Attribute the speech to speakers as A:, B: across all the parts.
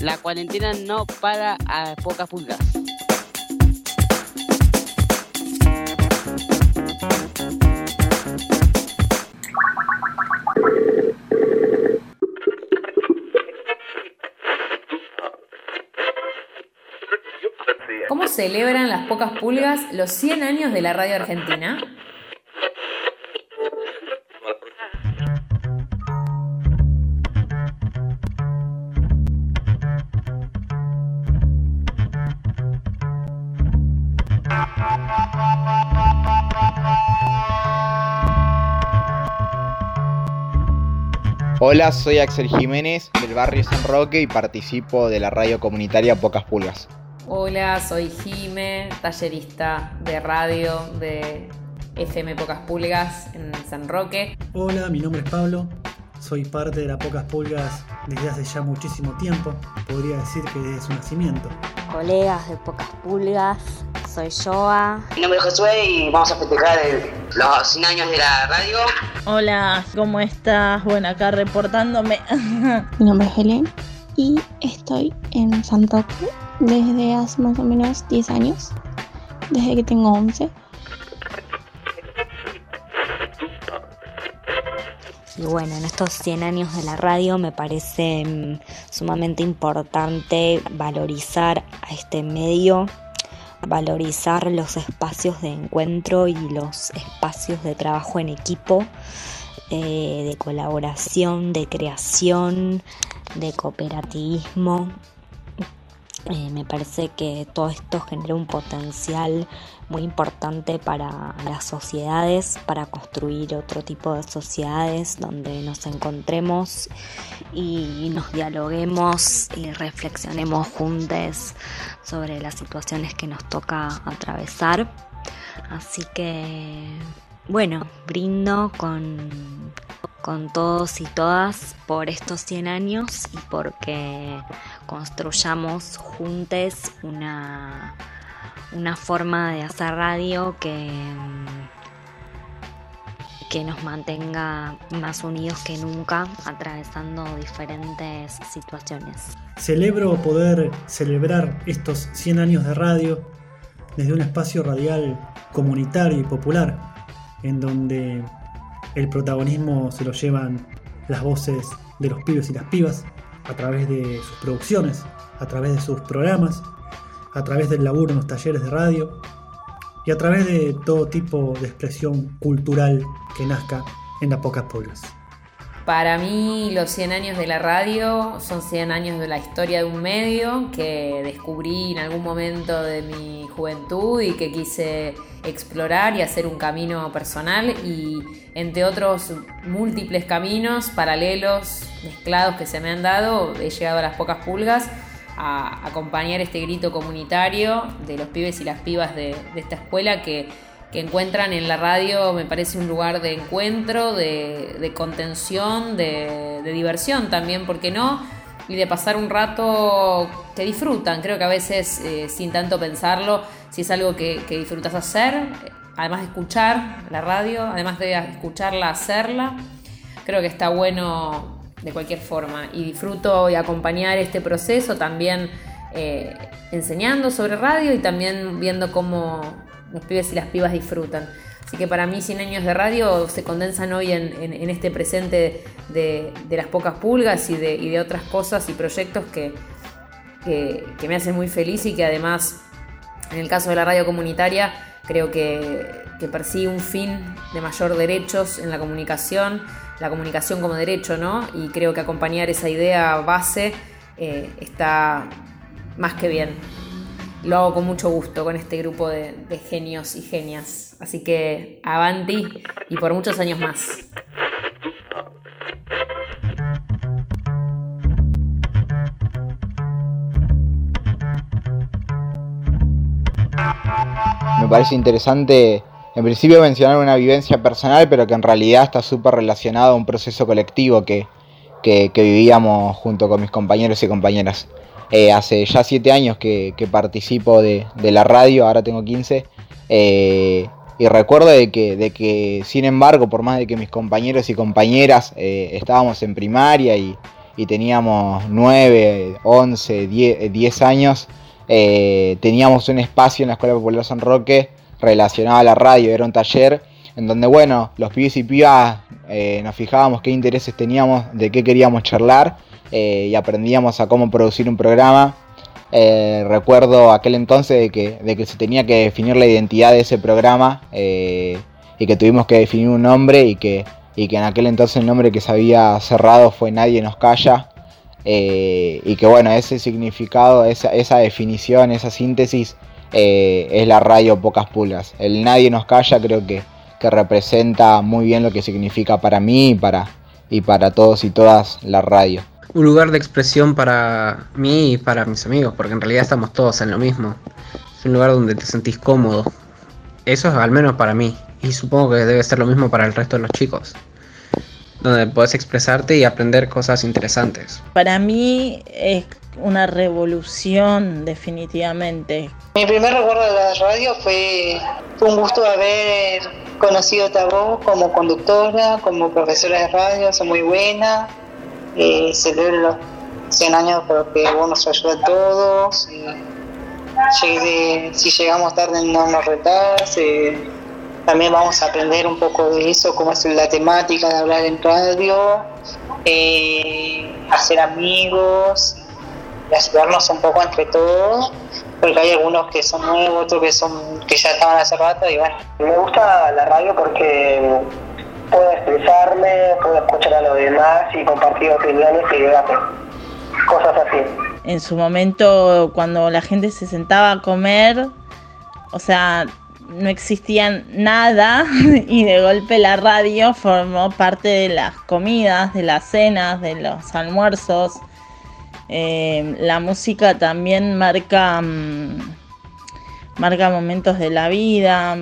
A: La cuarentena no para a pocas pulgas.
B: ¿Cómo celebran las pocas pulgas los 100 años de la radio argentina?
C: Hola, soy Axel Jiménez del barrio San Roque y participo de la radio comunitaria Pocas Pulgas.
B: Hola, soy Jime, tallerista de radio de FM Pocas Pulgas en San Roque.
D: Hola, mi nombre es Pablo, soy parte de la Pocas Pulgas desde hace ya muchísimo tiempo, podría decir que desde su nacimiento.
E: Colegas de Pocas Pulgas, soy Joa.
F: Mi nombre es Josué y vamos a festejar los 100 años de la radio.
G: Hola, ¿cómo estás? Bueno, acá reportándome.
H: Mi nombre es Helen y estoy en San Roque desde hace más o menos 10 años, desde que tengo 11.
E: Y bueno, en estos 100 años de la radio me parece mm, sumamente importante valorizar a este medio, valorizar los espacios de encuentro y los espacios de trabajo en equipo, eh, de colaboración, de creación, de cooperativismo. Eh, me parece que todo esto genera un potencial muy importante para las sociedades, para construir otro tipo de sociedades donde nos encontremos y nos dialoguemos y reflexionemos juntos sobre las situaciones que nos toca atravesar. Así que, bueno, brindo con, con todos y todas por estos 100 años y porque construyamos juntos una una forma de hacer radio que, que nos mantenga más unidos que nunca, atravesando diferentes situaciones.
D: Celebro poder celebrar estos 100 años de radio desde un espacio radial comunitario y popular, en donde el protagonismo se lo llevan las voces de los pibes y las pibas a través de sus producciones, a través de sus programas a través del laburo en los talleres de radio y a través de todo tipo de expresión cultural que nazca en las pocas pueblos.
B: Para mí los 100 años de la radio son 100 años de la historia de un medio que descubrí en algún momento de mi juventud y que quise explorar y hacer un camino personal y entre otros múltiples caminos paralelos, mezclados que se me han dado, he llegado a las pocas pulgas a acompañar este grito comunitario de los pibes y las pibas de, esta escuela que, encuentran en la radio, me parece un lugar de encuentro, de, contención, de, diversión también, ¿por qué no? Y de pasar un rato que disfrutan. Creo que a veces, eh, sin tanto pensarlo, si es algo que, que disfrutas hacer, además de escuchar la radio, además de escucharla, hacerla, creo que está bueno de cualquier forma y disfruto y acompañar este proceso también eh, enseñando sobre radio y también viendo cómo los pibes y las pibas disfrutan. Así que para mí 100 años de radio se condensan hoy en, este presente de, las pocas pulgas y de, otras cosas y proyectos que, que, me hacen muy feliz y que además, en el caso de la radio comunitaria, creo que, que persigue un fin de mayor derechos en la comunicación, la comunicación como derecho, ¿no? Y creo que acompañar esa idea base eh, está más que bien. Lo hago con mucho gusto con este grupo de, genios y genias. Así que avanti y por muchos años más.
C: Me parece interesante en principio mencionar una vivencia personal, pero que en realidad está súper relacionado a un proceso colectivo que, vivíamos junto con mis compañeros y compañeras. Eh, hace ya siete años que, participo de, la radio, ahora tengo 15, eh, y recuerdo de que, sin embargo, por más de que mis compañeros y compañeras eh, estábamos en primaria y, teníamos 9, 11, 10, años, teníamos un espacio en la Escuela Popular San Roque relacionado a la radio, era un taller en donde, bueno, los pibes y pibas nos fijábamos qué intereses teníamos, de qué queríamos charlar eh, y aprendíamos a cómo producir un programa. recuerdo aquel entonces de que, de que, se tenía que definir la identidad de ese programa y que tuvimos que definir un nombre y que, y que en aquel entonces el nombre que se había cerrado fue Nadie nos calla. Eh, y que bueno, ese significado, esa, definición, esa síntesis eh, es la radio Pocas Pulgas. El Nadie nos calla creo que, que representa muy bien lo que significa para mí para, y para todos y todas la radio.
I: Un lugar de expresión para mí y para mis amigos, porque en realidad estamos todos en lo mismo. Es un lugar donde te sentís cómodo. Eso es al menos para mí. Y supongo que debe ser lo mismo para el resto de los chicos. Donde puedes expresarte y aprender cosas interesantes.
G: Para mí es una revolución definitivamente.
J: Mi primer recuerdo de la radio fue, un gusto haber conocido a vos como conductora, como profesora de radio, sos muy buena. Eh, celebro los 100 años porque vos nos ayuda a todos. si llegamos tarde no nos retás. Eh, también vamos a aprender un poco de eso, cómo es la temática de hablar en radio, eh, hacer amigos y ayudarnos un poco entre todos, porque hay algunos que son nuevos, otros que son que ya estaban hace rato y bueno.
K: Me gusta la radio porque puedo expresarme, puedo escuchar a los demás y compartir opiniones y debates, cosas así.
G: En su momento, cuando la gente se sentaba a comer, o sea, no existía nada y de golpe la radio formó parte de las comidas, de las cenas, de los almuerzos. Eh, la música también marca, mm, marca momentos de la vida,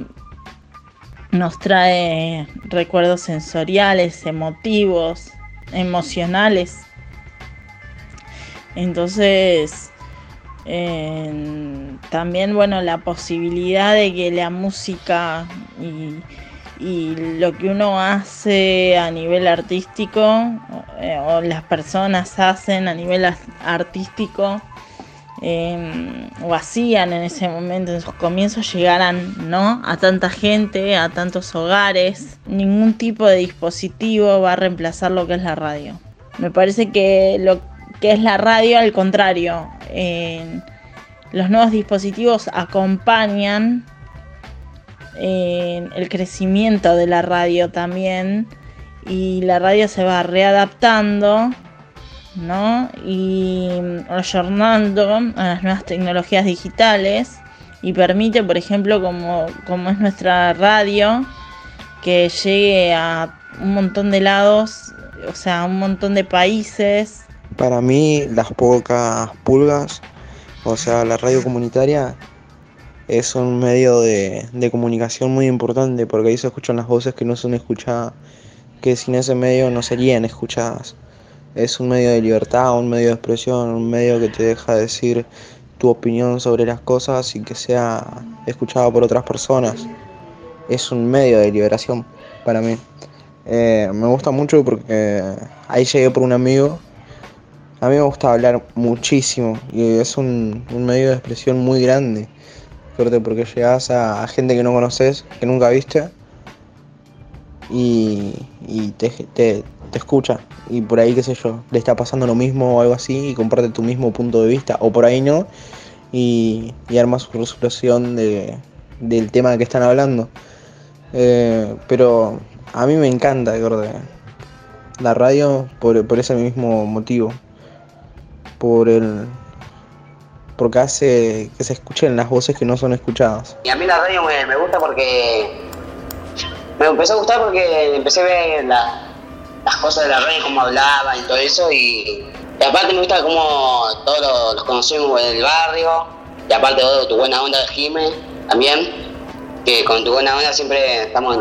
G: nos trae recuerdos sensoriales, emotivos, emocionales. Entonces, también, bueno, la posibilidad de que la música y, lo que uno hace a nivel artístico eh, o las personas hacen a nivel artístico em, o hacían en ese momento, en sus comienzos, llegaran ¿no? a tanta gente, a tantos hogares. Ningún tipo de dispositivo va a reemplazar lo que es la radio. Me parece que lo que es la radio, al contrario, los nuevos dispositivos acompañan el crecimiento de la radio también y la radio se va readaptando ¿no? y ayornando a las nuevas tecnologías digitales y permite, por ejemplo, como, como es nuestra radio, que llegue a un montón de lados, o sea, a un montón de países
L: para mí, las pocas pulgas, o sea, la radio comunitaria, es un medio de, comunicación muy importante porque ahí se escuchan las voces que no son escuchadas, que sin ese medio no serían escuchadas. Es un medio de libertad, un medio de expresión, un medio que te deja decir tu opinión sobre las cosas y que sea escuchado por otras personas. Es un medio de liberación para mí. Eh, me gusta mucho porque ahí llegué por un amigo a mí me gusta hablar muchísimo y es un, medio de expresión muy grande. porque llegas a, gente que no conoces, que nunca viste, y, te, te, escucha. Y por ahí, qué sé yo, le está pasando lo mismo o algo así y comparte tu mismo punto de vista, o por ahí no, y, y arma su resolución de, del tema que están hablando. Eh, pero a mí me encanta, la radio por, por ese mismo motivo por el porque hace que se escuchen las voces que no son escuchadas.
F: Y a mí la radio me, gusta porque me empezó a gustar porque empecé a ver las cosas de la radio, cómo hablaban y todo eso y, aparte me gusta cómo todos los, conocemos en el barrio y aparte de tu buena onda de Jime también que con tu buena onda siempre estamos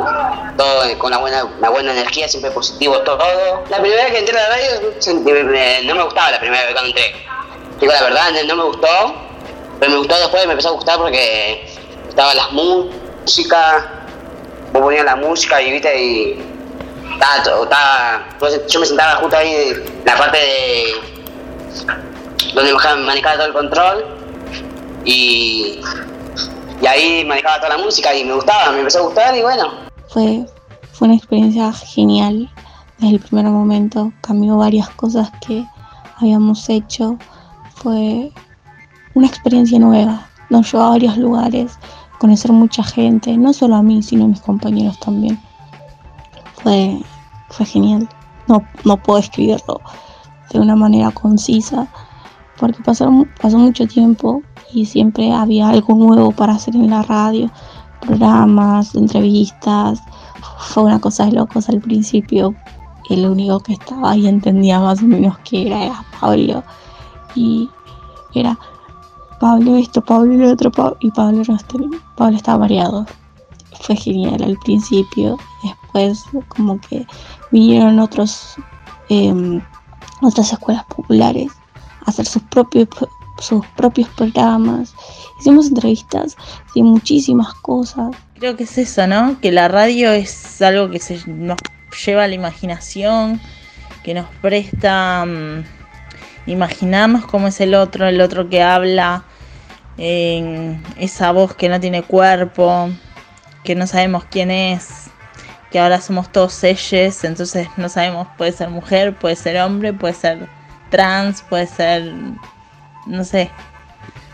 F: todos con una buena, una buena energía, siempre positivo todo. La primera vez que entré a la radio no me gustaba la primera vez cuando entré. Digo la verdad, no me gustó, pero me gustó después, me empezó a gustar porque estaba las músicas, vos ponías la música y viste y, estaba, entonces yo me sentaba justo ahí en la parte de donde manejaba, manejaba todo el control y, y ahí manejaba toda la música y me gustaba, me empezó a gustar y bueno,
H: Fue, fue una experiencia genial desde el primer momento. Cambió varias cosas que habíamos hecho. Fue una experiencia nueva. Nos llevó a varios lugares, conocer mucha gente, no solo a mí, sino a mis compañeros también. Fue, fue genial. No, no puedo escribirlo de una manera concisa porque pasaron, pasó mucho tiempo y siempre había algo nuevo para hacer en la radio, programas, entrevistas. Fue una cosa de locos al principio. El único que estaba ahí entendía más o menos que era, Pablo. Y era Pablo esto, Pablo lo otro, Pa- y Pablo no Pablo estaba variado. Fue genial al principio. Después como que vinieron otros em, otras escuelas populares a hacer sus propios sus propios programas. Hicimos entrevistas de muchísimas cosas.
G: Creo que es eso, ¿no? Que la radio es algo que se nos lleva a la imaginación, que nos presta mm, imaginarnos cómo es el otro, el otro que habla, esa voz que no tiene cuerpo, que no sabemos quién es, que ahora somos todos ellos, entonces no sabemos, puede ser mujer, puede ser hombre, puede ser trans, puede ser, no sé,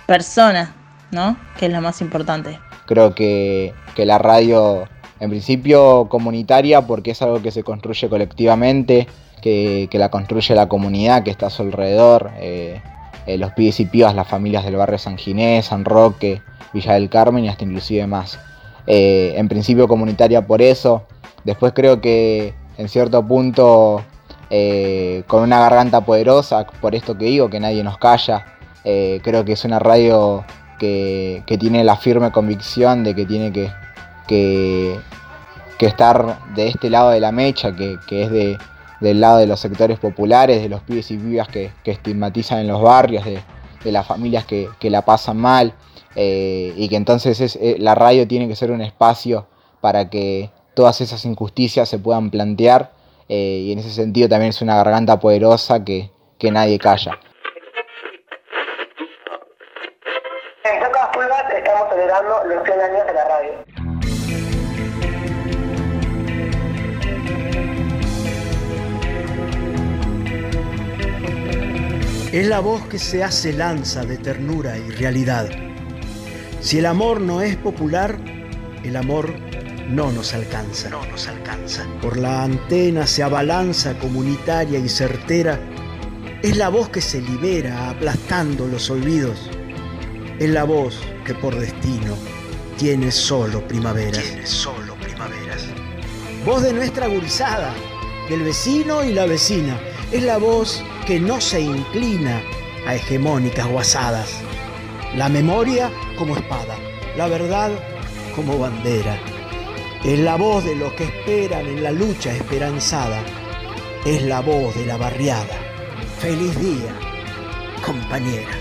G: persona, ¿no? Que es lo más importante.
C: Creo que, que la radio, en principio comunitaria, porque es algo que se construye colectivamente, que, que la construye la comunidad que está a su alrededor, eh, eh, los pibes y pibas, las familias del barrio San Ginés, San Roque, Villa del Carmen y hasta inclusive más. Eh, en principio comunitaria por eso, después creo que en cierto punto eh, con una garganta poderosa, por esto que digo, que nadie nos calla, eh, creo que es una radio que, que tiene la firme convicción de que tiene que, que, estar de este lado de la mecha, que, que es de, del lado de los sectores populares, de los pibes y pibas que, estigmatizan en los barrios, de, de las familias que la pasan mal, eh, y que entonces es, eh, la radio tiene que ser un espacio para que todas esas injusticias se puedan plantear, eh, y en ese sentido también es una garganta poderosa que, que nadie calla.
K: En pocas pulgas estamos celebrando los 100 años de la radio.
M: Es la voz que se hace lanza de ternura y realidad. Si el amor no es popular, el amor no nos alcanza. No nos alcanza. Por la antena se abalanza comunitaria y certera. Es la voz que se libera aplastando los olvidos. Es la voz que por destino tiene solo primaveras. Tiene solo primaveras. Voz de nuestra gurizada, del vecino y la vecina. Es la voz que no se inclina a hegemónicas guasadas. La memoria como espada, la verdad como bandera. Es la voz de los que esperan en la lucha esperanzada. Es la voz de la barriada. Feliz día, compañera.